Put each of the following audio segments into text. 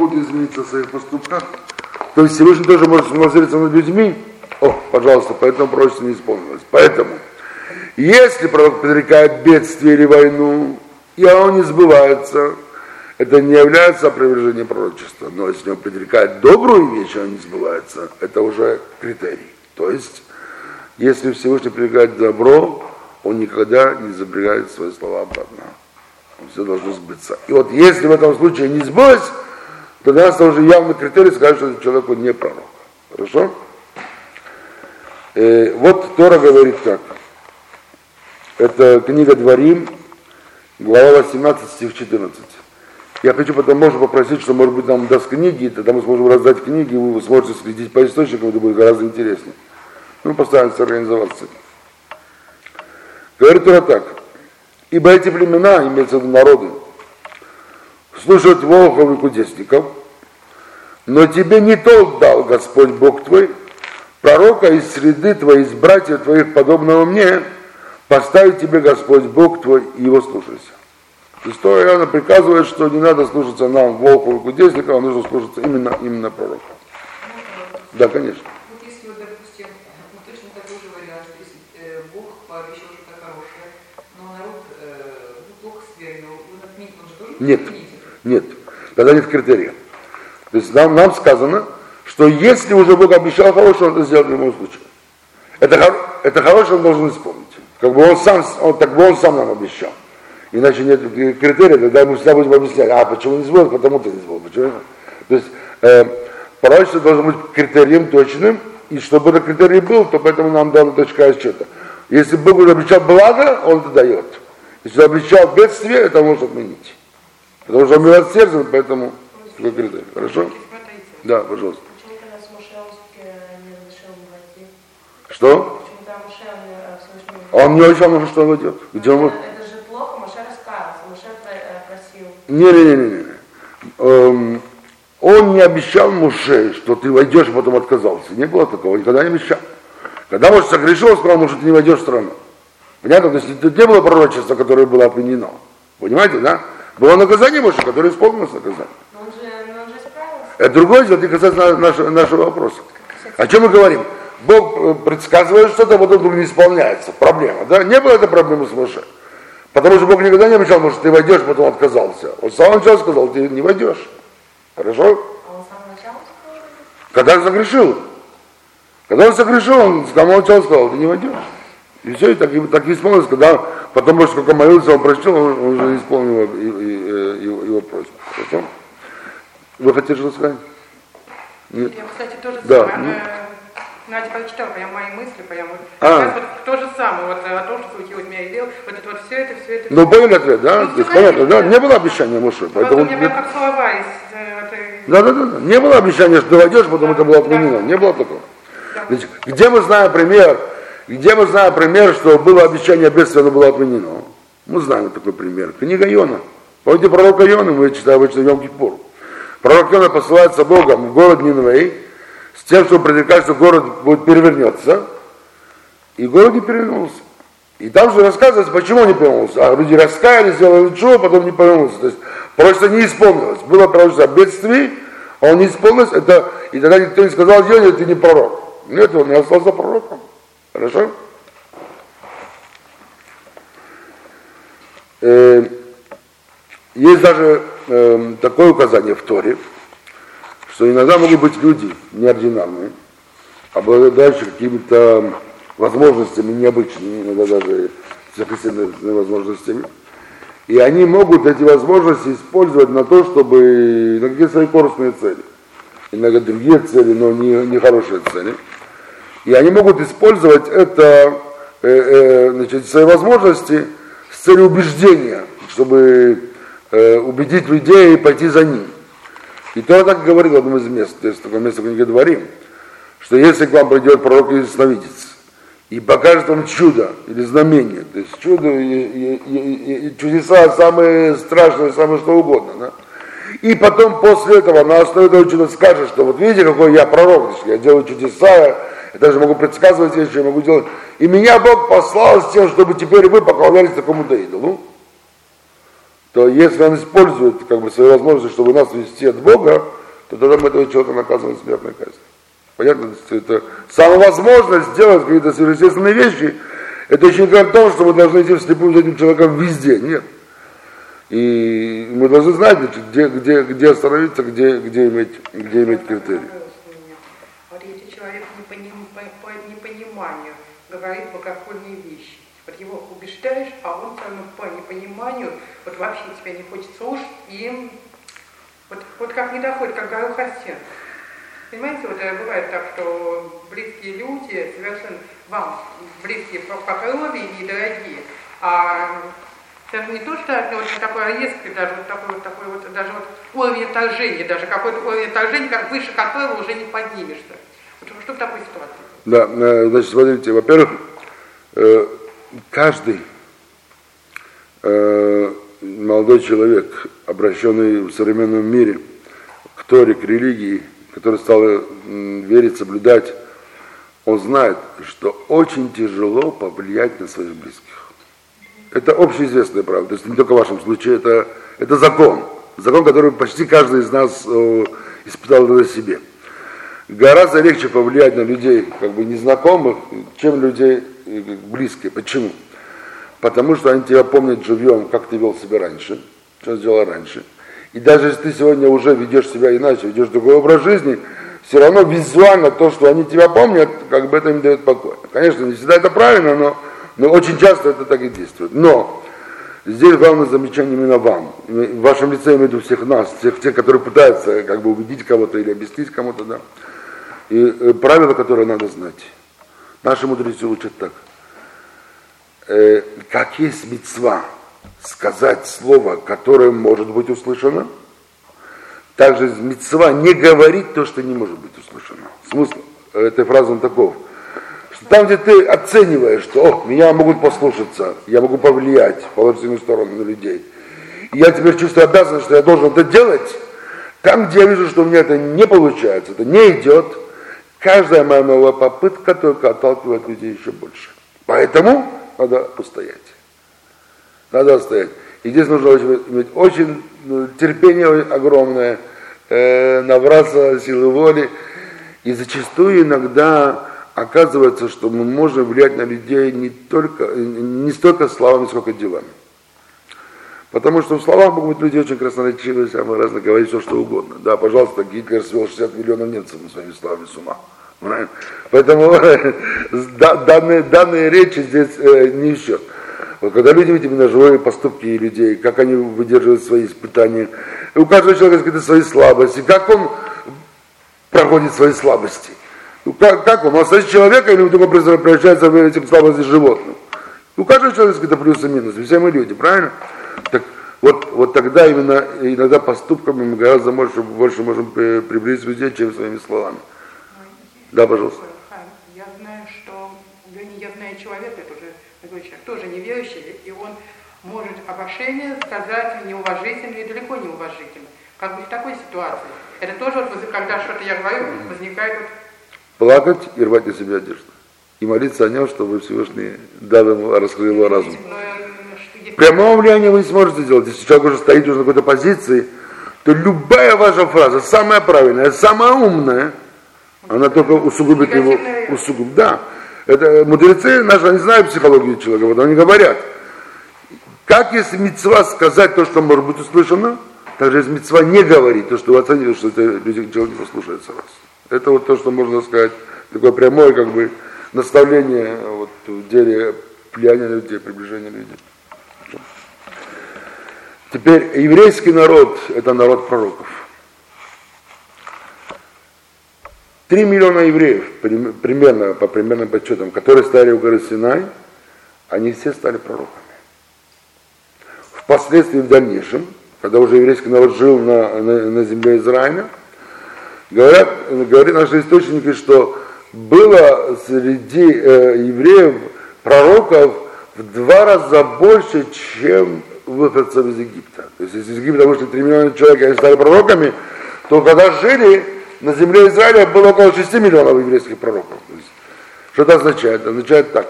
могут измениться в своих поступках, то есть Всевышний тоже может смилосердиться над людьми. О, пожалуйста, поэтому пророчество не исполнилось. Поэтому, если пророк предрекает бедствие или войну, и оно не сбывается, это не является опровержением пророчества. Но если он предрекает добрую вещь, она не сбывается, это уже критерий. То есть, если Всевышний предрекает добро, он никогда не запрягает свои слова обратно. Все должно сбыться. И вот если в этом случае не сбылось, то для нас уже явный критерий сказать, что человеку не пророк. Хорошо? Э, вот Тора говорит так. Это книга Дворим, глава 18, стих 14. Я хочу потом, может, попросить, что, может быть, нам даст книги, тогда мы сможем раздать книги, и вы сможете следить по источникам, это будет гораздо интереснее. Мы постараемся организоваться. Говорит Тора так. Ибо эти племена, имеются в народы, слушают волхов и кудесников, но тебе не тот дал Господь Бог твой, пророка из среды твоей, из братьев твоих, подобного мне, поставить тебе Господь Бог твой, и его слушайся. История Иоанна приказывает, что не надо слушаться нам волков и кудесников, а нужно слушаться именно, именно пророка. Да, конечно. Нет, нет. Тогда нет критерия. То есть нам, нам сказано, что если уже Бог обещал хорошее, он это сделает в любом случае. Это, это хорошее он должен исполнить. Как бы он сам, он, так бы он сам нам обещал. Иначе нет критерия, тогда мы всегда будем объяснять, а почему не сделал, потому ты не сделал. Почему? То есть э, пророчество должно быть критерием точным, и чтобы этот критерий был, то поэтому нам дана точка отсчета. Если Бог обещал благо, он это дает. Если обещал бедствие, это может отменить. Потому что он милосерден, поэтому такой критерий. Хорошо? Да, пожалуйста. Что? Он не обещал нам, что он войдет. Где он... Это же плохо, Моше раскаялся, Моше просил. Не-не-не. Эм, он не обещал Муше, что ты войдешь, а потом отказался. Не было такого, никогда не обещал. Когда Моше согрешил, он сказал, может, ты не войдешь в страну. Понятно? То есть тут не было пророчества, которое было отменено. Понимаете, да? Было наказание больше, которое исполнилось наказание. Но он же, но он же. Это другое дело, это касается нашего, нашего вопроса. О чем мы говорим? Бог э, предсказывает что-то, потом вдруг не исполняется. Проблема, да? Не было этой проблемы с Моше. Потому что Бог никогда не обещал, может, ты войдешь, потом отказался. Он с самого начала сказал, ты не войдешь. Хорошо? А он с самого начала сказал? Когда он согрешил. Когда он согрешил, он с самого начала сказал, ты не войдешь. И все, и так, и, так и исполнилось, когда потом, может, сколько молился, он прочел, он, уже исполнил его, его, его просьбу. Хорошо? Вы хотите что сказать? Нет? Я, кстати, тоже Да, самое. ну. э, Надя прочитала прям мои мысли, прям вот. А. Сейчас вот то же самое, вот э, о том, что случилось меня и делал, вот это вот все это, все это. Ну, поняли ответ, да? Ну, есть, понятно, да? да. Не было обещания Моше, Просто поэтому... у меня прям как слова из э, Да, да, да, да. Не было обещания, что ты войдешь, потом это было отменено. Не было такого. Значит, где мы знаем пример, где мы знаем пример, что было обещание бедствия, оно было отменено? Мы знаем такой пример. Книга Йона. Помните пророка Йона, мы читаем обычно Йом Кипур. Пророк Йона посылается Богом в город Нинвей с тем, чтобы предрекать, что город будет перевернется. И город не перевернулся. И там же рассказывается, почему не перевернулся. А люди раскаялись, сделали ничего, потом не перевернулся. То есть просто не исполнилось. Было пророчество о бедствии, а он не исполнилось, это, и тогда никто не сказал, Йоне, ты не пророк. Нет, он не остался пророком. Хорошо? Э, есть даже э, такое указание в Торе, что иногда могут быть люди неординарные, обладающие какими-то возможностями необычными, иногда даже сверхъестественными возможностями. И они могут эти возможности использовать на то, чтобы на какие-то свои корыстные цели. Иногда другие цели, но не, не хорошие цели. И они могут использовать это, э, э, значит, свои возможности с целью убеждения, чтобы э, убедить людей пойти за ним. И то так говорил в одном из мест, то есть такое место в книге Дворим, что если к вам придет пророк или сновидец, и покажет вам чудо или знамение, то есть чудо и, и- и- и чудеса самые страшные, самые что угодно, да? И потом после этого на основе этого чуда скажет, что вот видите, какой я пророк, я делаю чудеса, я даже могу предсказывать вещи, я могу делать. И меня Бог послал с тем, чтобы теперь вы поклонялись такому-то идолу. то если он использует как бы, свои возможности, чтобы нас вести от Бога, то тогда мы этого человека наказываем смертной казнью. Понятно? Это самовозможность сделать какие-то сверхъестественные вещи, это еще не говорит о том, что мы должны идти вслепую за этим человеком везде. Нет. И мы должны знать, где, где, где остановиться, где, где, иметь, где иметь критерии. Вот если человек не по, нем- по, по непониманию говорит богохульные вещи, вот его убеждаешь, а он все равно по непониманию, вот вообще тебя не хочет слушать, и вот, вот как не доходит, как горох растет. Понимаете, вот э, бывает так, что близкие люди совершенно вам близкие по, по крови и дорогие, а даже не то, что это вот такое резкое, даже вот такой вот такой вот, даже вот уровень отторжения, даже какой-то уровень отторжения, как выше которого уже не поднимешься. Вот что в такой ситуации? Да, э, значит, смотрите, во-первых, э, каждый э, молодой человек, обращенный в современном мире к Торе, к религии, который стал верить, соблюдать, он знает, что очень тяжело повлиять на своих близких. Это общеизвестная правда, то есть не только в вашем случае, это, это закон. Закон, который почти каждый из нас испытал на себе. Гораздо легче повлиять на людей, как бы незнакомых, чем людей э, близких. Почему? Потому что они тебя помнят живьем, как ты вел себя раньше, что сделал раньше. И даже если ты сегодня уже ведешь себя иначе, ведешь другой образ жизни, все равно визуально то, что они тебя помнят, как бы это не дает покоя. Конечно, не всегда это правильно, но, но очень часто это так и действует. Но здесь главное замечание именно вам. В вашем лице я всех нас, всех тех, которые пытаются как бы убедить кого-то или объяснить кому-то, да. И э, правила, которые надо знать. Наши мудрецы учат так. Э, как есть мецва сказать слово, которое может быть услышано, также мецва не говорить то, что не может быть услышано. Смысл этой фразы он таков. Что там, где ты оцениваешь, что О, меня могут послушаться, я могу повлиять в положительную сторону на людей, и я теперь чувствую обязанность, что я должен это делать, там, где я вижу, что у меня это не получается, это не идет, каждая моя новая попытка только отталкивает людей еще больше. Поэтому надо устоять. Надо устоять. И здесь нужно очень, иметь очень ну, терпение огромное, э, набраться силы воли. И зачастую иногда оказывается, что мы можем влиять на людей не, только, не столько словами, сколько делами. Потому что в словах могут быть люди очень красноречивые, самые разные, говорить все, что угодно. Да, пожалуйста, Гитлер свел 60 миллионов немцев своими словами с ума. Поэтому данные, данные речи здесь э, не в счет. Вот когда люди видят именно живые поступки людей, как они выдерживают свои испытания, и у каждого человека есть какие-то свои слабости, как он проходит свои слабости. Ну, как, как он? Он остается человеком или вдруг превращается в этим слабости животным? У каждого человека есть какие-то плюсы и минусы, все мы люди, правильно? Так вот, вот тогда именно иногда поступками мы гораздо больше, больше можем приблизить людей, чем своими словами. Да, пожалуйста. Я знаю, что, я знаю человека, это уже такой человек, тоже неверующий, и он может обошение сказать неуважительно и далеко неуважительно. Как бы в такой ситуации. Это тоже, вот, когда что-то я говорю, возникает вот... Плакать и рвать на себя одежду. И молиться о нем, чтобы Всевышний дал ему, раскрыл его разум. Но, Прямого влияния вы не сможете сделать. Если человек уже стоит уже на какой-то позиции, то любая ваша фраза, самая правильная, самая умная, она только усугубит его, усугубит. Да, это мудрецы наши, они знают психологию человека, вот они говорят, как если мецва сказать то, что может быть услышано, так же если мецва не говорить то, что вы оценили, что это люди, человек не послушается вас. Это вот то, что можно сказать, такое прямое как бы наставление вот, в деле влияния людей, приближения людей. Теперь еврейский народ – это народ пророков. Три миллиона евреев, прим- примерно, по примерным подсчетам, которые стояли у горы Синай, они все стали пророками. Впоследствии, в дальнейшем, когда уже еврейский народ жил на, на, на земле Израиля, говорят, говорят наши источники, что было среди э, евреев пророков в два раза больше, чем выходцев из Египта. То есть, если из Египта вышли 3 миллиона человек, и они стали пророками, то когда жили на земле Израиля, было около 6 миллионов еврейских пророков. Что это означает? Это означает так,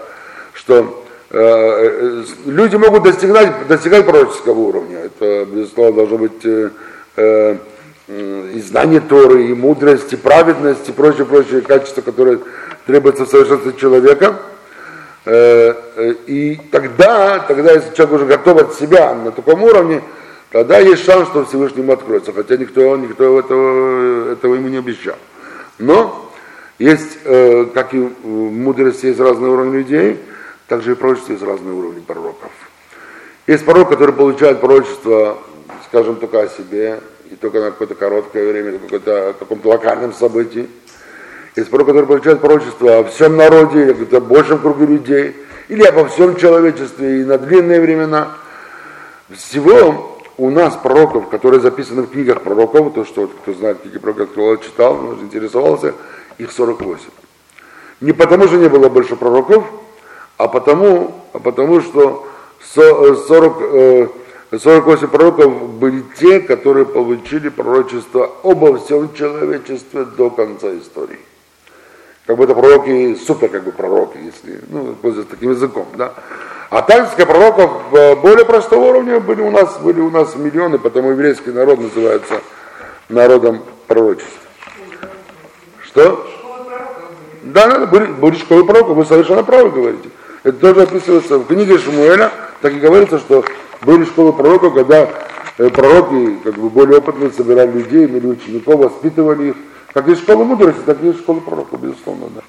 что э, э, люди могут достигать, достигать пророческого уровня. Это, безусловно, должно быть э, э, и знание Торы, и мудрость, и праведность, и прочие, прочие качества, которые требуются в совершенстве человека. Э, э, и тогда, тогда, если человек уже готов от себя на таком уровне, тогда есть шанс, что Всевышнему откроется, хотя никто, никто этого, этого ему не обещал. Но есть, э, как и мудрости есть разные уровни людей, также и пророчество есть разные уровни пророков. Есть пророк, который получает пророчество, скажем, только о себе, и только на какое-то короткое время, какое-то, каком-то локальном событии. Есть пророк, который получает пророчество о всем народе, или каком-то большем круге людей, или обо всем человечестве, и на длинные времена. Всего у нас пророков, которые записаны в книгах пророков, то, что кто знает книги пророков, кто читал, интересовался, их 48. Не потому, что не было больше пророков, а потому, а потому что 40, 48 э, пророков были те, которые получили пророчество обо всем человечестве до конца истории как бы это пророки, супер как бы пророки, если, ну, пользуясь таким языком, да. А также пророков э, более простого уровня были у нас, были у нас миллионы, потому еврейский народ называется народом пророчества. Что? Да, да, были, были школы пророков, вы совершенно правы говорите. Это тоже описывается в книге Шмуэля, так и говорится, что были школы пророков, когда э, пророки, как бы более опытные, собирали людей, имели учеников, воспитывали их, как есть школа мудрости, так есть школа пророка, безусловно, да.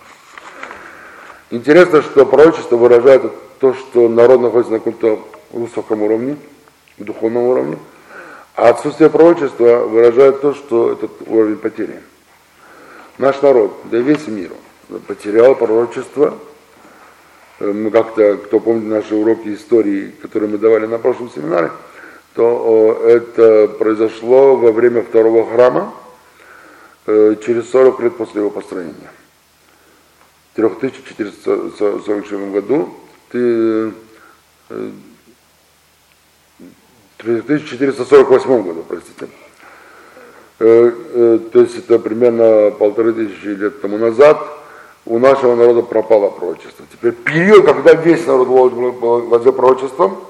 Интересно, что пророчество выражает то, что народ находится на каком-то высоком уровне, духовном уровне, а отсутствие пророчества выражает то, что этот уровень потерян. Наш народ, да и весь мир, потерял пророчество. Мы как-то, кто помнит наши уроки истории, которые мы давали на прошлом семинаре, то это произошло во время второго храма, Э, через 40 лет после его построения. В 3447 году ты, 1448 э, году, простите. Э, то есть это примерно полторы тысячи лет тому назад у нашего народа пропало пророчество. Теперь период, когда весь народ владел пророчеством,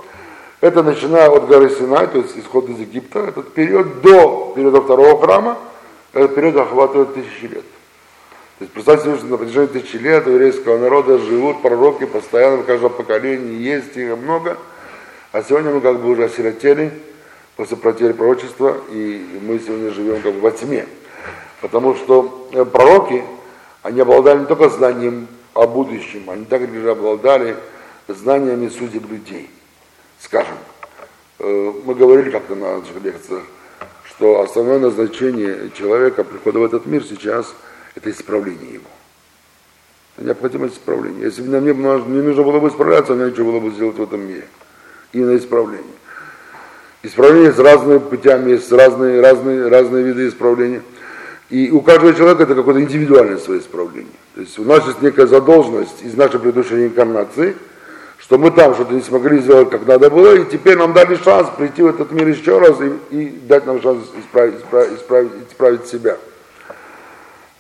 это начиная от горы Синай, то есть исход из Египта, этот период до периода второго храма – этот период охватывает тысячи лет. То есть представьте себе, что на протяжении тысячи лет у еврейского народа живут пророки постоянно в каждом поколении, есть их много. А сегодня мы как бы уже осиротели после потери пророчества, и мы сегодня живем как бы во тьме. Потому что э, пророки, они обладали не только знанием о будущем, они также обладали знаниями судеб людей. Скажем, э, мы говорили как-то на наших лекциях, что основное назначение человека прихода в этот мир сейчас – это исправление его. Необходимость исправления. Если бы нам не, нужно было бы исправляться, мне ничего было бы сделать в этом мире. Именно исправление. Исправление с разными путями, есть разные, разные, разные виды исправления. И у каждого человека это какое-то индивидуальное свое исправление. То есть у нас есть некая задолженность из нашей предыдущей инкарнации – что мы там что-то не смогли сделать, как надо было, и теперь нам дали шанс прийти в этот мир еще раз и, и дать нам шанс исправить, исправить, исправить, исправить себя.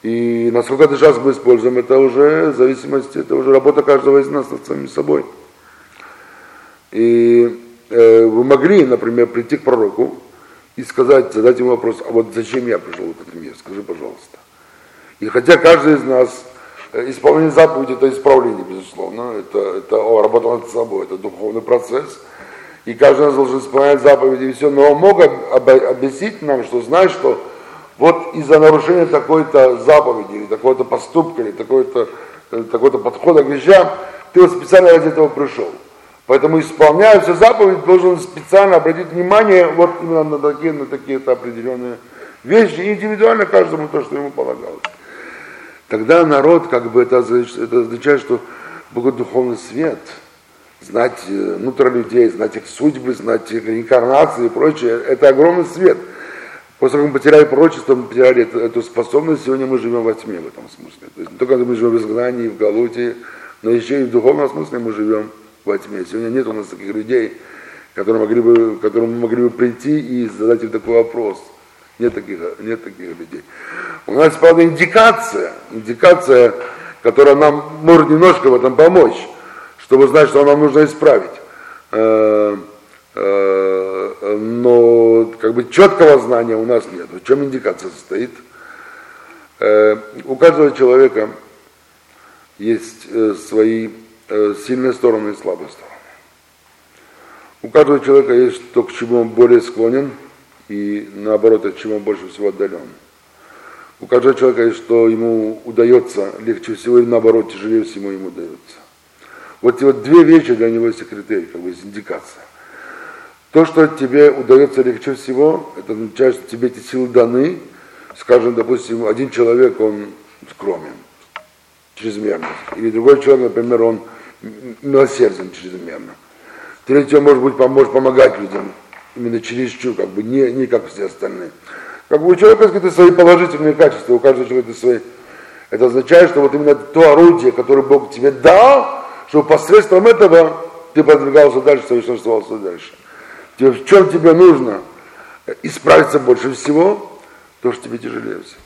И насколько этот шанс мы используем, это уже в зависимости, это уже работа каждого из нас над самим собой. И э, вы могли, например, прийти к пророку и сказать, задать ему вопрос, а вот зачем я пришел в этот мир, скажи, пожалуйста. И хотя каждый из нас исполнение заповеди – это исправление, безусловно. Это, это о, работа над собой, это духовный процесс. И каждый раз должен исполнять заповеди и все. Но он мог объяснить нам, что знаешь, что вот из-за нарушения такой-то заповеди, или такого-то поступка, или э, такой-то подхода к вещам, ты вот специально ради этого пришел. Поэтому исполняя все заповеди, должен специально обратить внимание вот именно на такие, на такие-то определенные вещи, индивидуально каждому то, что ему полагалось. Тогда народ, как бы это, это означает, что Бог духовный свет, знать э, внутрь людей, знать их судьбы, знать их реинкарнации и прочее, это огромный свет. После того, как мы потеряли пророчество, мы потеряли эту, эту способность, сегодня мы живем во тьме в этом смысле. То есть не только мы живем в изгнании, в Галуте, но еще и в духовном смысле мы живем во тьме. Сегодня нет у нас таких людей, которые могли бы, которым мы могли бы прийти и задать им такой вопрос – нет таких, нет таких людей. У нас, правда, индикация, индикация, которая нам может немножко в этом помочь, чтобы знать, что нам нужно исправить. Э, э, но как бы четкого знания у нас нет. В чем индикация состоит? Э, у каждого человека есть свои сильные стороны и слабые стороны. У каждого человека есть то, к чему он более склонен, и наоборот, от чего он больше всего отдален. У каждого человека что ему удается легче всего, и наоборот, тяжелее всего ему удается. Вот эти вот две вещи для него есть критерий, как бы есть индикация. То, что тебе удается легче всего, это означает, что тебе эти силы даны. Скажем, допустим, один человек, он скромен, чрезмерно. Или другой человек, например, он милосерден чрезмерно. Третье, может быть, поможет помогать людям, именно чересчур, как бы, не, не как все остальные. Как бы у человека какие-то свои положительные качества, у каждого человека свои. Это означает, что вот именно то орудие, которое Бог тебе дал, чтобы посредством этого ты продвигался дальше, совершенствовался дальше. Тебе, в чем тебе нужно исправиться больше всего, то, что тебе тяжелее всего.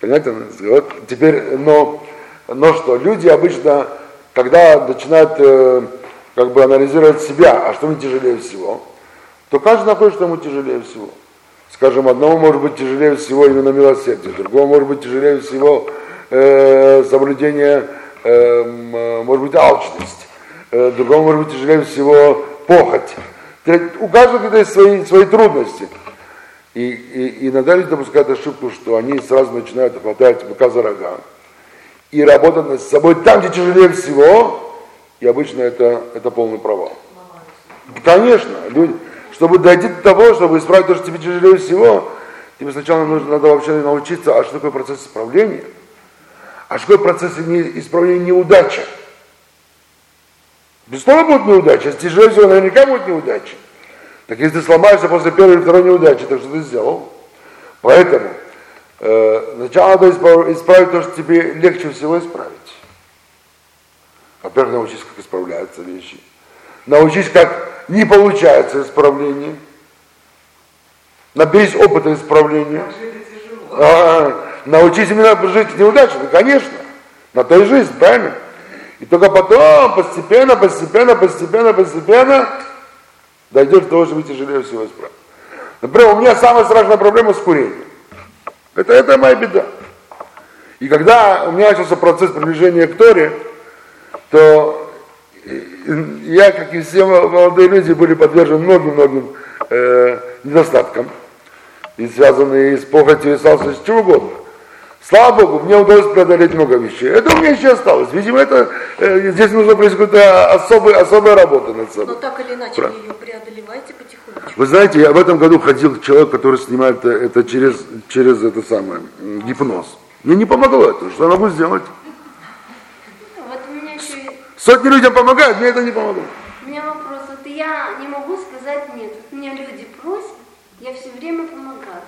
Понятно? Вот теперь, но, но что, люди обычно когда начинают э, как бы анализировать себя, а что мне тяжелее всего, то каждый находит, что ему тяжелее всего. Скажем, одному может быть тяжелее всего именно милосердие, другому может быть тяжелее всего э, соблюдение, э, может быть, алчность, э, другому может быть тяжелее всего похоть. У каждого есть свои, свои трудности. И, и, иногда люди допускают ошибку, что они сразу начинают хватать быка за рога и работать над собой там, где тяжелее всего, и обычно это, это полный провал. Конечно, люди, чтобы дойти до того, чтобы исправить то, что тебе тяжелее всего, тебе сначала нужно, надо вообще научиться, а что такое процесс исправления, а что такое процесс исправления неудачи. Безусловно, будет неудача, если тяжелее всего, наверняка будет неудача. Так если ты сломаешься после первой или второй неудачи, так что ты сделал? Поэтому Э, сначала надо исправить то, что тебе легче всего исправить. Во-первых, научись, как исправляются вещи. Научись, как не получается исправление. Наберись опыта исправления. А, научись именно жить неудачно, конечно. На то и жизнь, правильно? И только потом, постепенно, постепенно, постепенно, постепенно, дойдешь до того, чтобы тяжелее всего исправить. Например, у меня самая страшная проблема с курением. Это, это моя беда. И когда у меня начался процесс приближения к Торе, то я, как и все молодые люди, были подвержены многим-многим э, недостаткам, и связанные с похотью и с чего угодно. Слава Богу, мне удалось преодолеть много вещей. Это у меня еще осталось. Видимо, это э, здесь нужно происходить особая, особая работа над собой. Но так или иначе Про... вы ее преодолеваете потихонечку. Вы знаете, я в этом году ходил человек, который снимает это через, через это самое, гипноз. Мне не помогло это. Что я могу сделать? Вот у меня еще... Сотни людям помогают, мне это не помогло. У меня вопрос. Вот я не могу сказать нет. Вот меня люди просят, я все время помогаю.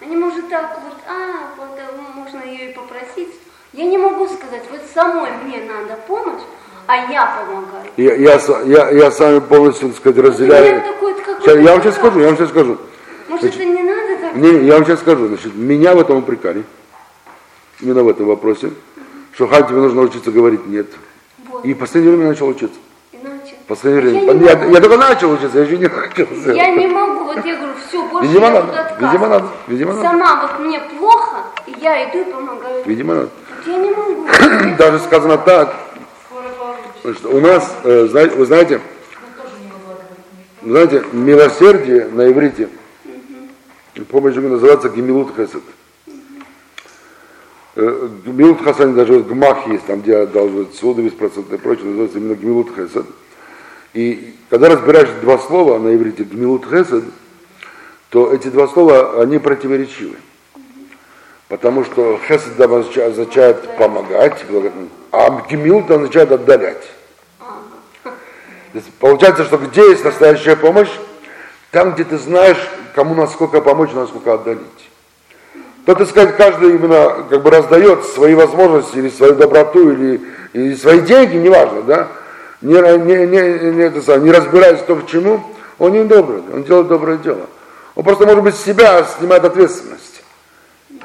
Они, может, так вот, а, вот э, можно ее и попросить. Я не могу сказать, вот самой мне надо помощь, а я помогаю. Я, я, я, я с вами полностью, так сказать, разделяю. Такой, сейчас, я вам сейчас скажу, я вам сейчас скажу. Может, значит, это не надо так? Не, я вам сейчас скажу. Значит, меня в этом упрекали. Именно в этом вопросе. Что Хань, тебе нужно учиться говорить нет. Вот. И в последнее время начал учиться. Последнее время. Я, я, я только начал учиться, я еще не начал. Я не могу, вот я говорю, все, больше видимо, я надо, видимо, надо, видимо, надо. Сама вот мне плохо, и я иду и помогаю. Видимо, надо. Вот я не могу. Даже сказано так. Значит, у нас, э, знаете, вы знаете, знаете, милосердие на иврите, угу. помощь называется гемилут хесед. Угу. Гемилут хасани даже вот гмах есть, там где должны суды беспроцентные и прочее, называется именно гемилут хесед. И когда разбираешь два слова на иврите гмилут хесед, то эти два слова, они противоречивы. Потому что хесед означает помогать, а гмилут означает отдалять. Получается, что где есть настоящая помощь, там, где ты знаешь, кому насколько помочь, насколько отдалить. То, так сказать, каждый именно как бы раздает свои возможности или свою доброту, или, или свои деньги, неважно, да, не, не, не, не, это самое, не разбираясь в том, к чему, он не добрый, он делает доброе дело. Он просто, может быть, себя снимает ответственность.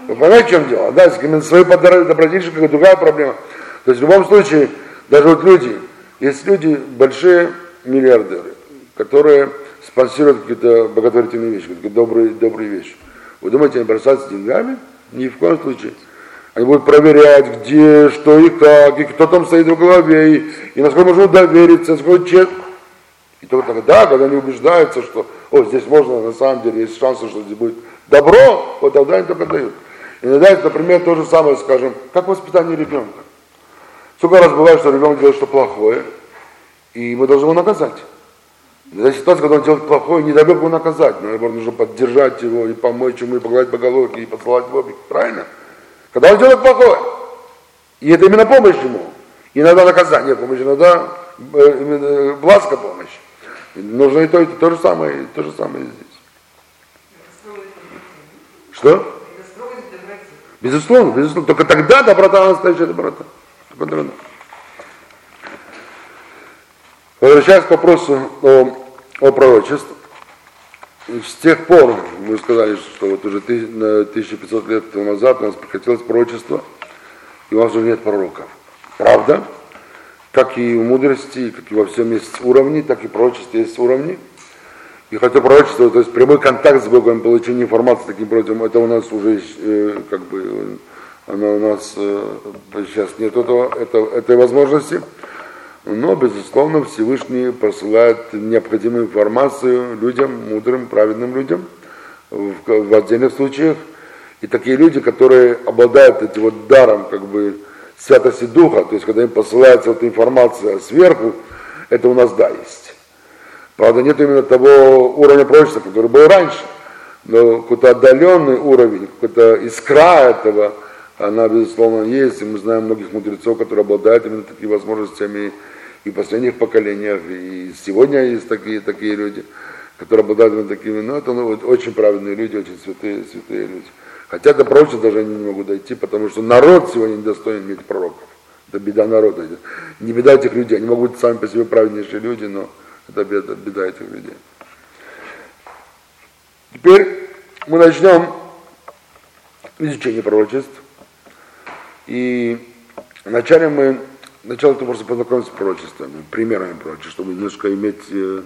Вы понимаете, в чем дело? Да, если свои добродетельщик, какая другая проблема. То есть в любом случае, даже вот люди, есть люди, большие миллиардеры, которые спонсируют какие-то благотворительные вещи, какие-то добрые, добрые вещи. Вы думаете, они бросаются деньгами? Ни в коем случае. Они будут проверять, где, что и как, и кто там стоит в голове, и, и насколько можно довериться, насколько честно. И только тогда, когда они убеждаются, что о, здесь можно, на самом деле, есть шансы, что здесь будет добро, вот тогда они только дают. Иногда например, то же самое, скажем, как воспитание ребенка. Сколько раз бывает, что ребенок делает что плохое, и мы должны его наказать. Это ситуация, когда он делает плохое, не дай Бог его наказать. Но, наоборот, нужно поддержать его и помочь ему, и погладить по головке, и посылать в обик. Правильно? Когда он делает плохое. И это именно помощь ему. Иногда наказание помощь, иногда э, именно ласка помощь. Нужно и то, и то, то же самое, и то же самое здесь. Что? Безусловно, безусловно. Только тогда доброта настоящая доброта. Доброта. Возвращаясь к вопросу о, о пророчестве. С тех пор, мы сказали, что вот уже 1500 лет назад у нас прекратилось пророчество, и у нас уже нет пророков. Правда? Как и в мудрости, как и во всем есть уровни, так и пророчество есть уровни. И хотя пророчество, то есть прямой контакт с Богом, получение информации таким противом, это у нас уже э, как бы, оно у нас э, сейчас нет этого, это, этой возможности. Но, безусловно, Всевышний посылает необходимую информацию людям, мудрым, праведным людям в, отдельных случаях. И такие люди, которые обладают этим вот даром, как бы, святости духа, то есть когда им посылается эта информация сверху, это у нас да есть. Правда, нет именно того уровня пророчества, который был раньше, но какой-то отдаленный уровень, какая-то искра этого, она, безусловно, есть, и мы знаем многих мудрецов, которые обладают именно такими возможностями и последних поколениях, и сегодня есть такие, такие люди, которые обладают такими, но это ну, очень праведные люди, очень святые, святые люди. Хотя до пророчества даже они не могут дойти, потому что народ сегодня не достоин иметь пророков. Это беда народа. Не беда этих людей. Они могут быть сами по себе праведнейшие люди, но это беда, беда этих людей. Теперь мы начнем изучение пророчеств. И вначале мы Начало это просто познакомиться с пророчествами, примерами пророчеств, чтобы немножко иметь э,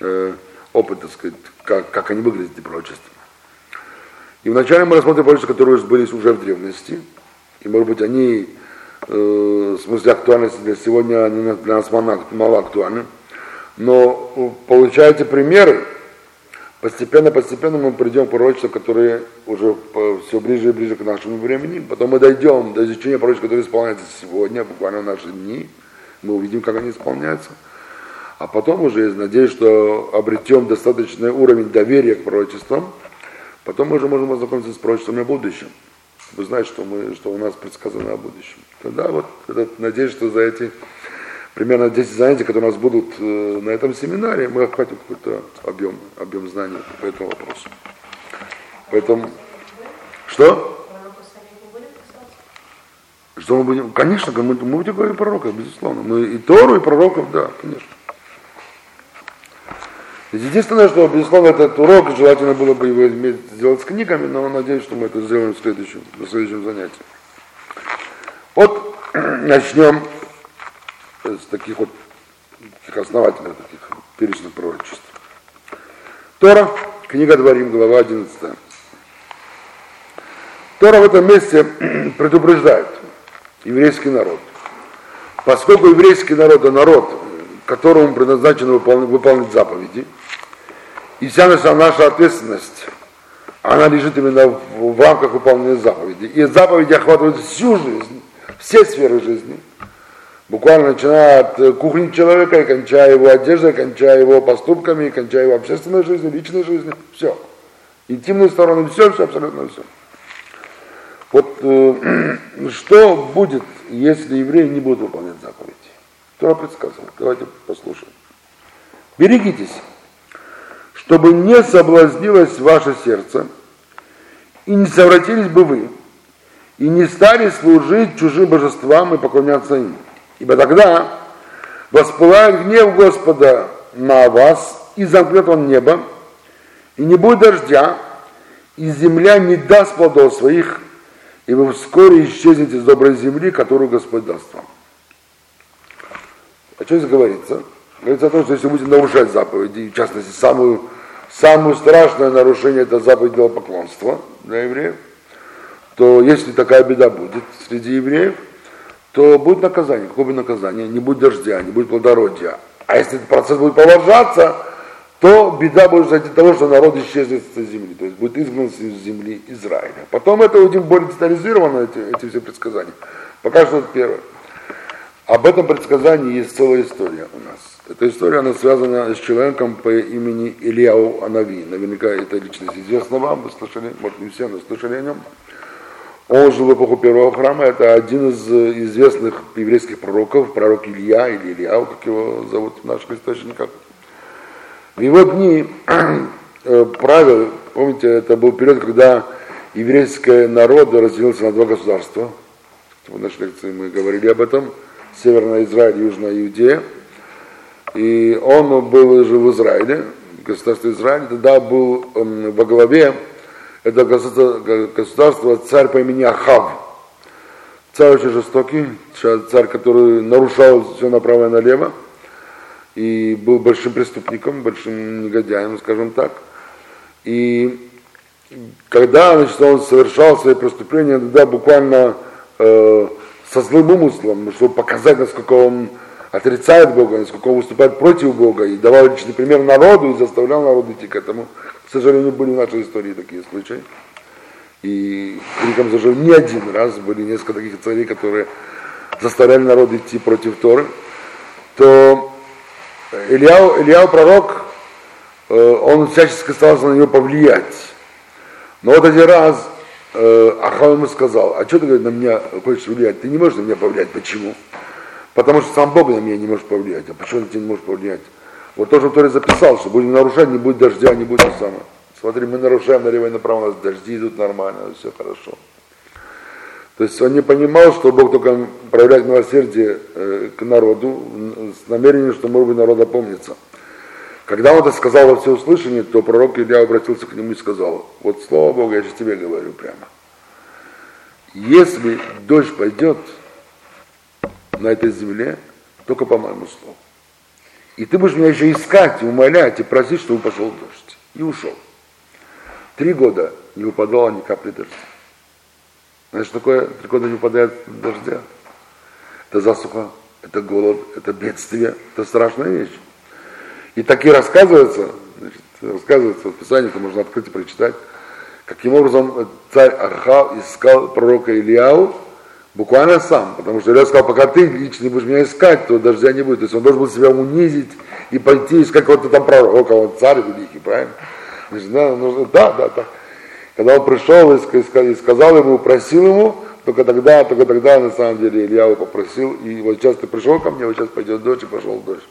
э, опыт, так сказать, как, как они выглядят, эти пророчества. И вначале мы рассмотрим пророчества, которые были уже в древности, и, может быть, они, э, в смысле актуальности для сегодня, они для нас мало, актуальны, но получаете примеры, Постепенно, постепенно мы придем к пророчеству, которые уже все ближе и ближе к нашему времени. Потом мы дойдем до изучения пророчеств, которые исполняются сегодня, буквально в наши дни. Мы увидим, как они исполняются. А потом уже, надеюсь, что обретем достаточный уровень доверия к пророчествам. Потом мы уже можем ознакомиться с пророчествами о будущем. Вы знаете, что, мы, что у нас предсказано о будущем. Тогда вот, надеюсь, что за эти примерно 10 занятий, которые у нас будут э, на этом семинаре, мы охватим какой-то объем, объем знаний по этому вопросу. Поэтому, что? Что мы будем? Конечно, мы, мы будем говорить про пророков, безусловно. Мы и Тору, и пророков, да, конечно. Единственное, что, безусловно, этот урок желательно было бы его иметь, сделать с книгами, но надеюсь, что мы это сделаем в следующем, в следующем занятии. Вот начнем с таких вот таких основательных таких перечных пророчеств. Тора, книга Дворим, глава 11. Тора в этом месте предупреждает еврейский народ. Поскольку еврейский народ народ, которому предназначено выполнить, выполнить заповеди, и вся наша, наша ответственность, она лежит именно в, в рамках выполнения заповедей. И заповеди охватывают всю жизнь, все сферы жизни – Буквально начиная от э, кухни человека, и кончая его одеждой, кончая его поступками, кончая его общественной жизнью, личной жизнью, все. Интимные стороны, все, все, абсолютно все. Вот э, что будет, если евреи не будут выполнять заповеди? Кто предсказывал? Давайте послушаем. Берегитесь, чтобы не соблазнилось ваше сердце, и не совратились бы вы, и не стали служить чужим божествам и поклоняться им. Ибо тогда воспылает гнев Господа на вас, и замкнет он небо, и не будет дождя, и земля не даст плодов своих, и вы вскоре исчезнете с доброй земли, которую Господь даст вам. О чем здесь говорится? Говорится о том, что если будете нарушать заповеди, в частности, самую, самое страшное нарушение это заповедь поклонства для евреев, то если такая беда будет среди евреев, то будет наказание. Какое будет наказание? Не будет дождя, не будет плодородия. А если этот процесс будет продолжаться, то беда будет от того, что народ исчезнет с земли, то есть будет изгнан из земли Израиля. Потом это увидим более детализированно, эти, эти все предсказания. Пока что это первое. Об этом предсказании есть целая история у нас. Эта история, она связана с человеком по имени Ильяу Анави. Наверняка эта личность известна вам, вы слышали, может не все, но слышали о нем. Он жил в эпоху первого храма, это один из известных еврейских пророков, пророк Илья или Ильяу, как его зовут в наших источниках. В его дни э, правил, помните, это был период, когда еврейский народ разделился на два государства. В нашей лекции мы говорили об этом. Северная Израиль, Южная Иудея. И он был жил в Израиле, государство Израиль, тогда был эм, во главе это государство, царь по имени Ахав. Царь очень жестокий, царь, который нарушал все направо и налево и был большим преступником, большим негодяем, скажем так. И когда значит, он совершал свои преступления, тогда буквально э, со злым умыслом, чтобы показать, насколько он отрицает Бога, насколько он выступает против Бога, и давал личный пример народу, и заставлял народ идти к этому. К сожалению, были в нашей истории такие случаи. И криком зажил не один раз, были несколько таких царей, которые заставляли народ идти против Торы, то Ильяу, Ильяу пророк, э, он всячески старался на него повлиять. Но вот один раз э, Ахав ему сказал, а что ты говорит, на меня хочешь влиять? Ты не можешь на меня повлиять. Почему? Потому что сам Бог на меня не может повлиять. А почему ты не можешь повлиять? Вот то, что Торе записал, что будем нарушать, не будет дождя, не будет то самое. Смотри, мы нарушаем налево и направо, у нас дожди идут нормально, все хорошо. То есть он не понимал, что Бог только проявляет милосердие э, к народу с намерением, что, может быть, народ опомнится. Когда он это сказал во всеуслышание, то пророк Илья обратился к нему и сказал, вот слово Бога, я сейчас тебе говорю прямо. Если дождь пойдет на этой земле, только по моему слову. И ты будешь меня еще искать и умолять, и просить, чтобы пошел дождь. И ушел. Три года не выпадало ни капли дождя. Знаешь, такое, три года не выпадает дождя. Это засуха, это голод, это бедствие, это страшная вещь. И такие рассказывается, значит, рассказывается в Писании, это можно открыть и прочитать, каким образом царь Ахав искал пророка Ильяу, буквально сам, потому что Илья сказал, пока ты лично не будешь меня искать, то дождя не будет. То есть он должен был себя унизить и пойти искать какого-то там пророка, он царь великий, правильно? Значит, да, нужно, да, да, да. Когда он пришел и сказал ему, просил ему, только тогда, только тогда на самом деле Илья его попросил, и вот сейчас ты пришел ко мне, вот сейчас пойдет дождь, и пошел дождь.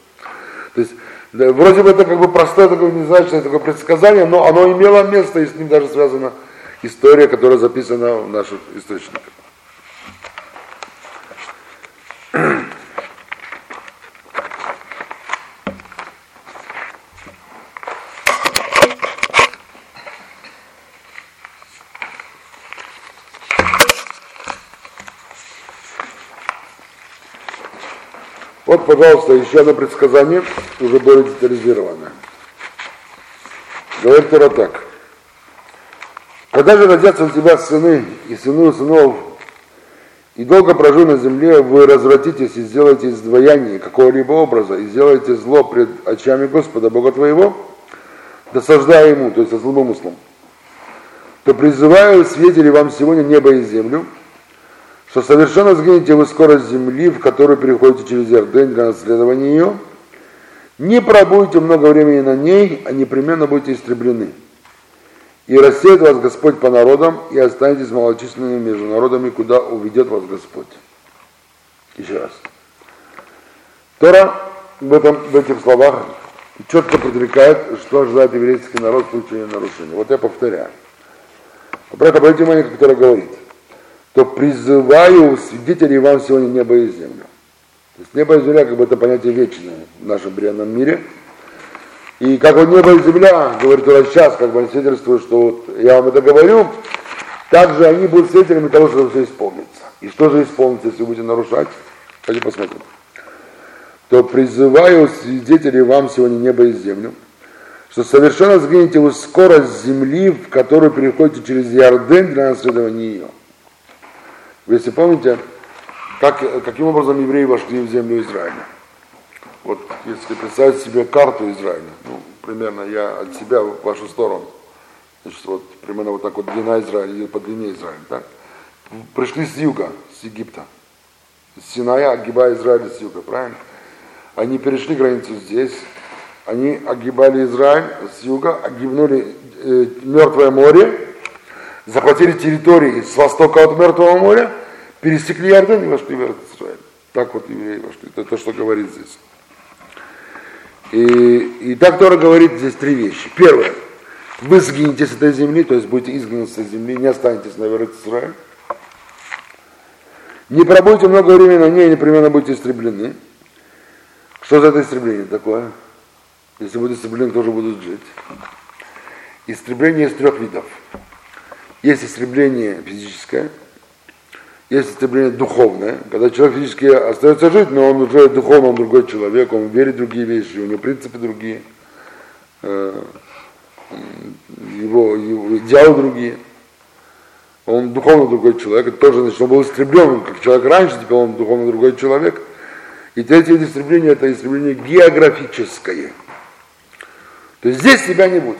То есть, да, вроде бы это как бы простое такое незначительное такое предсказание, но оно имело место, и с ним даже связана история, которая записана в наших источниках. Вот, пожалуйста, еще одно предсказание, уже более детализированное. Говорит Тора так. Когда же родятся у тебя сыны и сыны сынов, и долго прожу на земле, вы развратитесь и сделаете издвояние какого-либо образа, и сделаете зло пред очами Господа, Бога твоего, досаждая ему, то есть со злым умыслом, то призываю свидетелей вам сегодня небо и землю, что совершенно сгинете вы скорость земли, в которую переходите через Ярден для наследования ее, не пробудете много времени на ней, а непременно будете истреблены. И рассеет вас Господь по народам, и останетесь малочисленными между народами, куда уведет вас Господь. Еще раз. Тора в, этом, в этих словах четко предрекает, что ожидает еврейский народ в случае нарушения. Вот я повторяю. Обратно обратите внимание, Тора говорит – то призываю свидетелей вам сегодня небо и землю. То есть небо и земля, как бы это понятие вечное в нашем бренном мире. И как вот небо и земля, говорит Тура сейчас, как бы он свидетельствует, что вот я вам это говорю, также они будут свидетелями того, что все исполнится. И что же исполнится, если вы будете нарушать? Давайте посмотрим. То призываю свидетелей вам сегодня небо и землю, что совершенно сгинете вы скорость земли, в которую переходите через Ярден для наследования ее. Вы если помните, как, каким образом евреи вошли в землю Израиля. Вот если представить себе карту Израиля, ну, примерно я от себя в вашу сторону, значит, вот примерно вот так вот длина Израиля по длине Израиля, так? Пришли с юга, с Египта. С Синая, огибая Израиль с юга, правильно? Они перешли границу здесь, они огибали Израиль с юга, огибнули э, Мертвое море, захватили территории с востока от Мертвого моря, пересекли Иордан и вошли в Израиль. Так вот евреи вошли. Это то, что говорит здесь. И, и так Тора говорит здесь три вещи. Первое. Вы сгинете с этой земли, то есть будете изгнаны с этой земли, не останетесь на Израиль. Не пробудете много времени на ней, непременно будете истреблены. Что за это истребление такое? Если будут истреблены, тоже будут жить. Истребление из трех видов. Есть истребление физическое, есть истребление духовное, когда человек физически остается жить, но он уже духовно он другой человек, он верит в другие вещи, у него принципы другие, э, его, его идеалы другие. Он духовно другой человек, это тоже значит, он был истреблен, как человек раньше, теперь он духовно другой человек. И третье истребление это истребление географическое. То есть здесь тебя не будет.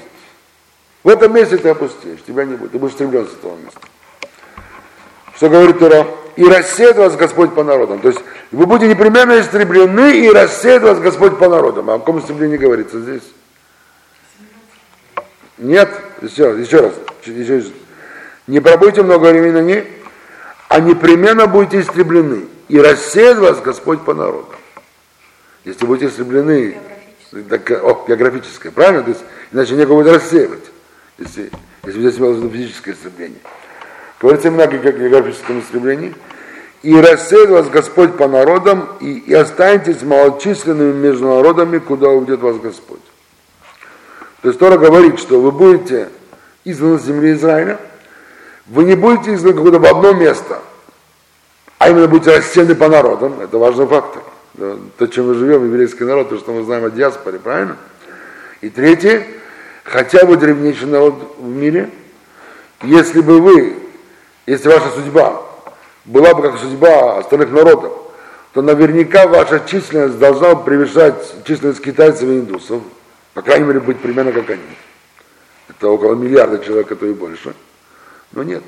В этом месте ты опустеешь, тебя не будет, ты будешь истреблен с этого места. Что говорит Тора? И рассеет вас Господь по народам. То есть вы будете непременно истреблены, и рассеет вас Господь по народам. А о каком истреблении говорится здесь? Нет? Еще раз, еще раз. Еще раз. Не пробудьте много времени на ней, а непременно будете истреблены. И рассеет вас Господь по народам. Если будете истреблены, так, о, географическое, правильно? То есть, иначе некого будет рассеивать, если, если здесь виду физическое истребление. Говорится именно о географическом истреблении. И рассеет вас Господь по народам, и, и останетесь малочисленными между народами, куда уведет вас Господь. То есть Тора говорит, что вы будете изгнаны с земли Израиля, вы не будете изгнаны куда-то в одно место, а именно будете рассеяны по народам, это важный фактор. То, чем мы живем, еврейский народ, то, что мы знаем о диаспоре, правильно? И третье, хотя бы древнейший народ в мире, если бы вы если ваша судьба была бы как судьба остальных народов, то наверняка ваша численность должна превышать численность китайцев и индусов, по крайней мере, быть примерно как они. Это около миллиарда человек, а то и больше. Но нет,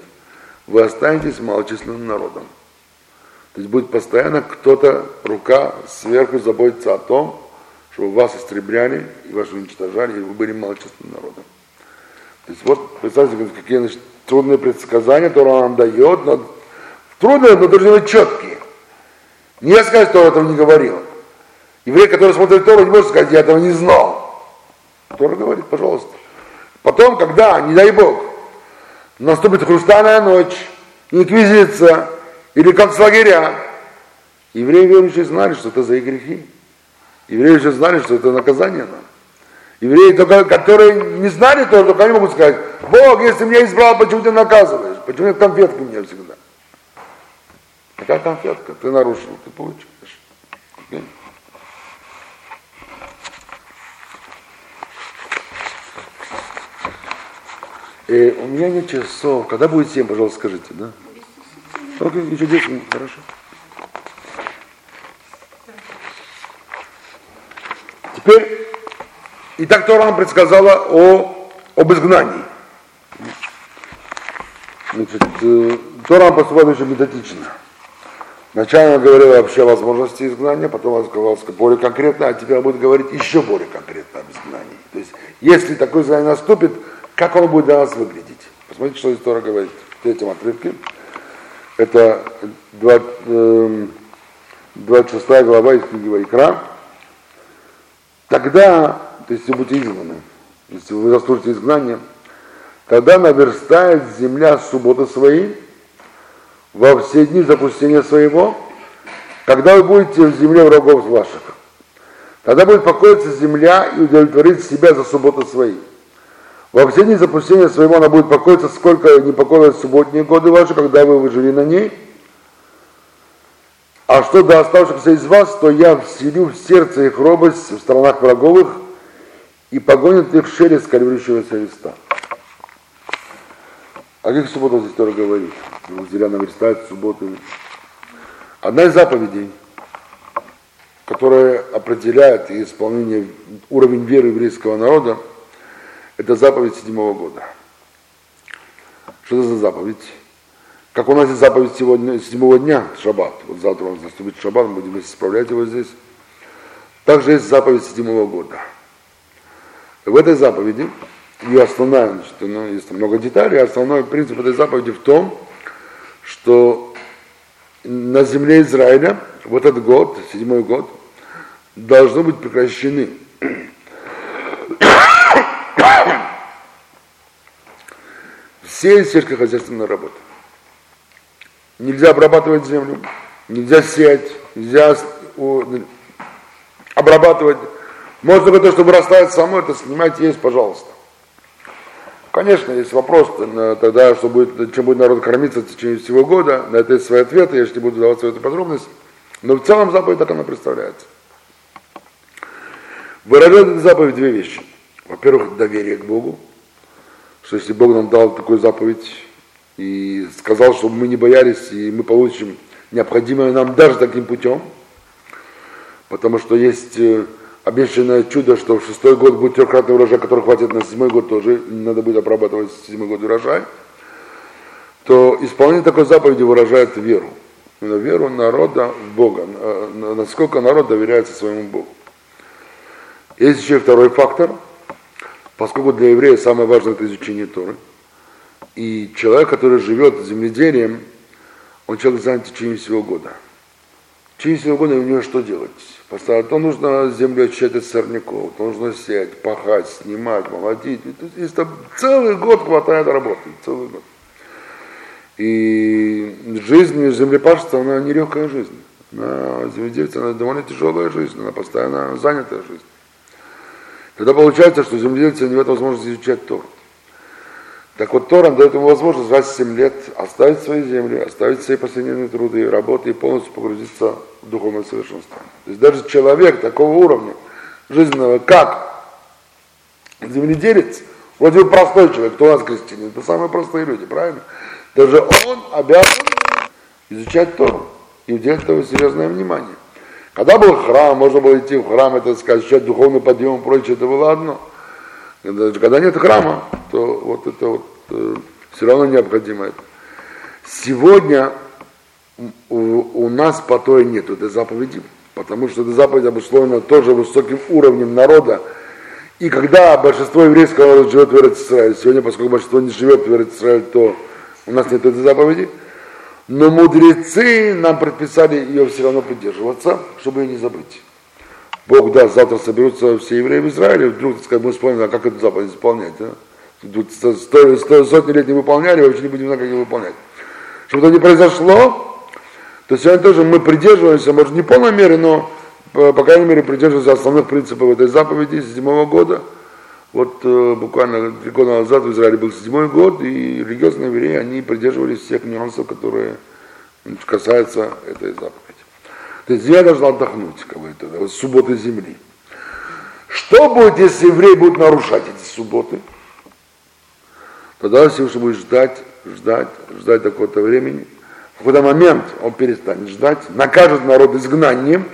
вы останетесь малочисленным народом. То есть будет постоянно кто-то, рука сверху заботиться о том, чтобы вас истребляли и вас уничтожали, и вы были малочисленным народом. То есть вот, представьте, какие значит, трудные предсказания, которые он нам дает, но трудные, но должны быть четкие. Не сказать, что этого не говорил. Еврей, который смотрит Тору, не может сказать, я этого не знал. Тора говорит, пожалуйста. Потом, когда, не дай Бог, наступит хрустальная ночь, инквизиция или концлагеря, евреи верующие знали, что это за грехи. Евреи еще знали, что это наказание нам. Евреи, только, которые не знали то, только они могут сказать, Бог, если меня избрал, почему ты наказываешь? Почему нет конфетки мне всегда? Какая конфетка? Ты нарушил, ты получаешь. Okay? И у меня нет часов. Когда будет 7, пожалуйста, скажите, да? Okay, еще 10 минут, хорошо. Теперь и так Тора нам предсказала о, об изгнании. Значит, э, Тора поступает очень методично. Вначале она говорила вообще о возможности изгнания, потом она сказала более конкретно, а теперь она будет говорить еще более конкретно об изгнании. То есть, если такое изгнание наступит, как оно будет для нас выглядеть? Посмотрите, что Тора говорит в третьем отрывке. Это 26 эм, глава из книги Вайкра. Тогда то есть если будете изгнаны, если вы заслужите изгнание, тогда наверстает земля субботы свои во все дни запустения своего, когда вы будете в земле врагов ваших. Тогда будет покоиться земля и удовлетворить себя за субботы свои. Во все дни запустения своего она будет покоиться, сколько не покоилась субботние годы ваши, когда вы выжили на ней. А что до оставшихся из вас, то я вселю в сердце их робость в странах враговых и погонит их шелест калибрующегося листа. О каких субботах здесь тоже говорит? Зря наверстать субботы. Одна из заповедей, которая определяет исполнение, уровень веры еврейского народа, это заповедь седьмого года. Что это за заповедь? Как у нас есть заповедь сегодня, седьмого дня, шаббат. Вот завтра у нас наступит шаббат, мы будем вместе справлять его здесь. Также есть заповедь седьмого года. В этой заповеди, ее основная, значит, ну, есть много деталей, основной принцип этой заповеди в том, что на земле Израиля в этот год, седьмой год, должны быть прекращены все сельскохозяйственные работы. Нельзя обрабатывать землю, нельзя сеять, нельзя обрабатывать. Можно только то, что вырастает само, это снимать есть, пожалуйста. Конечно, есть вопрос тогда, что будет, чем будет народ кормиться в течение всего года. На это есть свои ответы, я же не буду давать свою подробность. Но в целом заповедь так она представляется. Выражает эта заповедь две вещи. Во-первых, доверие к Богу, что если Бог нам дал такую заповедь и сказал, чтобы мы не боялись, и мы получим необходимое нам даже таким путем, потому что есть э, обещанное чудо, что в шестой год будет трехкратный урожай, который хватит на седьмой год тоже, надо будет обрабатывать седьмой год урожай, то исполнение такой заповеди выражает веру. Веру народа в Бога, насколько народ доверяется своему Богу. Есть еще второй фактор, поскольку для еврея самое важное это изучение Торы. И человек, который живет земледелием, он человек занят в течение всего года. В течение всего года у него что делать? Поставить, то нужно землю очищать от сорняков, то нужно сеять, пахать, снимать, молотить. И там целый год хватает работы, целый год. И жизнь землепашества, она нелегкая жизнь. Она, земледельца, она довольно тяжелая жизнь, она постоянно занятая жизнь. Тогда получается, что земледельцы не имеют возможности изучать Тору. Так вот, Тора дает ему возможность раз в 7 лет оставить свои земли, оставить свои последние труды работы и полностью погрузиться духовное совершенство. То есть даже человек такого уровня жизненного, как земледелец, вроде бы простой человек, кто у нас крестьянин, это самые простые люди, правильно? Даже он обязан изучать Тору и уделять этого серьезное внимание. Когда был храм, можно было идти в храм, это сказать, ощущать духовный подъем и прочее, это было одно. Когда нет храма, то вот это вот э, все равно необходимо это. Сегодня у, у нас по той нет этой заповеди, потому что эта заповедь обусловлена тоже высоким уровнем народа. И когда большинство еврейского народа живет в Израиле, сегодня, поскольку большинство не живет в Израиле, то у нас нет этой заповеди, но мудрецы нам предписали ее все равно придерживаться, чтобы ее не забыть. Бог даст, завтра соберутся все евреи в Израиле, вдруг, так сказать, мы вспомним, а как эту заповедь исполнять. А? Тут сто, сто, сотни лет не выполняли, вообще не будем знать, как ее выполнять. Чтобы это не произошло, то сегодня тоже мы придерживаемся, может, не полной мере, но, по, по крайней мере, придерживаемся основных принципов этой заповеди седьмого года. Вот э, буквально три года назад в Израиле был седьмой год, и религиозные евреи, они придерживались всех нюансов, которые касаются этой заповеди. То есть земля должна отдохнуть, как бы это, вот субботы земли. Что будет, если еврей будет нарушать эти субботы? Тогда Всевышний будет ждать, ждать, ждать такого-то времени. Какой-то момент он перестанет ждать, накажет народ изгнанием.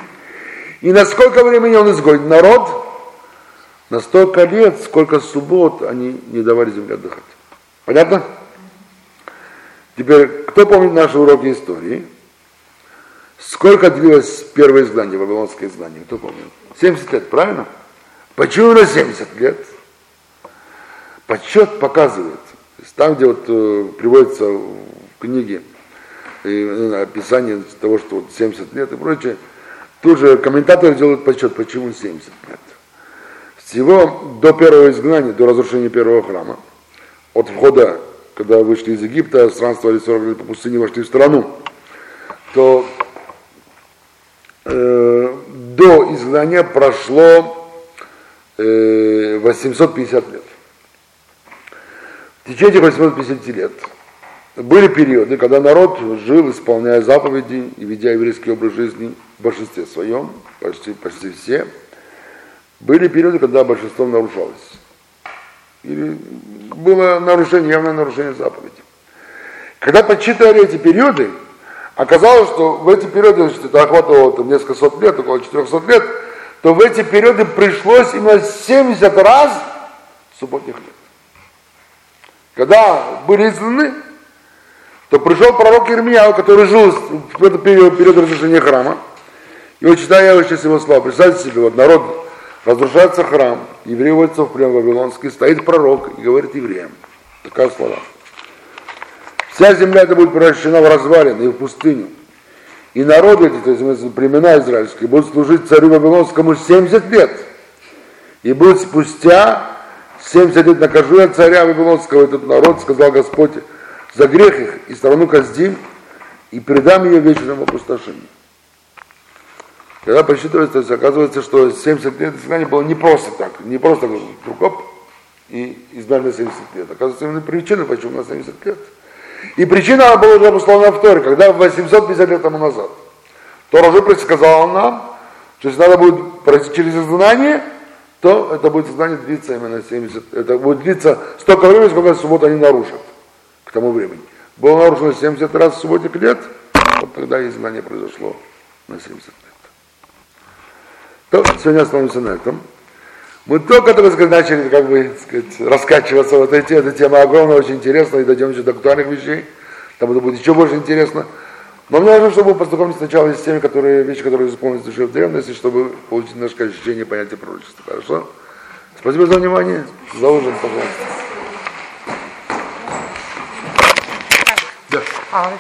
И на сколько времени он изгонит народ? На столько лет, сколько суббот они не давали земле отдыхать. Понятно? Теперь, кто помнит наши уроки истории? Сколько длилось первое изгнание, вавилонское изгнание? Кто помнит? 70 лет, правильно? Почему на 70 лет? Подсчет показывает, там, где вот э, приводится в книге э, описание того, что вот 70 лет и прочее, тут же комментаторы делают подсчет, почему 70 лет. Всего до первого изгнания, до разрушения первого храма, от входа, когда вышли из Египта, странствовали 40 лет по пустыне, вошли в страну, то э, до изгнания прошло э, 850 лет. В течение этих 850 лет были периоды, когда народ жил, исполняя заповеди и ведя еврейский образ жизни в большинстве своем, почти, почти все. Были периоды, когда большинство нарушалось. Или было нарушение, явное нарушение заповеди. Когда подсчитывали эти периоды, оказалось, что в эти периоды, значит, это охватывало там, несколько сот лет, около 400 лет, то в эти периоды пришлось именно 70 раз субботних лет. Когда были изгнаны, то пришел пророк Ирмияу, который жил в этот период, период разрушения храма. И вот читая я сейчас его слова, представьте себе, вот народ, разрушается храм, евреи вводятся в плен вавилонский, стоит пророк и говорит евреям. Такая слова. Вся земля это будет превращена в развалины и в пустыню. И народы эти, то есть племена израильские, будут служить царю Вавилонскому 70 лет. И будет спустя 70 лет накажу я царя Вавилонского, этот народ, сказал Господь, за грех их и страну Каздим, и предам ее вечному опустошению. Когда посчитывается, то есть оказывается, что 70 лет изгнания было не просто так, не просто вдруг и изгнали на 70 лет. Оказывается, именно причина, почему на 70 лет. И причина была уже обусловлена в Торе, когда 850 лет тому назад. Тора уже предсказала нам, что если надо будет пройти через изгнание, то это будет изгнание длиться именно 70, это будет длиться столько времени, сколько субботу они нарушат к тому времени. Было нарушено 70 раз в субботник лет, вот тогда изгнание произошло на 70 лет. То сегодня остановимся на этом. Мы только только начали как бы сказать, раскачиваться в этой. Эта тема огромная, очень интересная, и дойдем еще до актуальных вещей. Там это будет еще больше интересно. Но мне важно, чтобы мы познакомились сначала с теми которые, вещи, которые исполнились уже в древности, чтобы получить немножко ощущение понятия пророчества. Хорошо? Спасибо за внимание. За ужин, пожалуйста. А, вы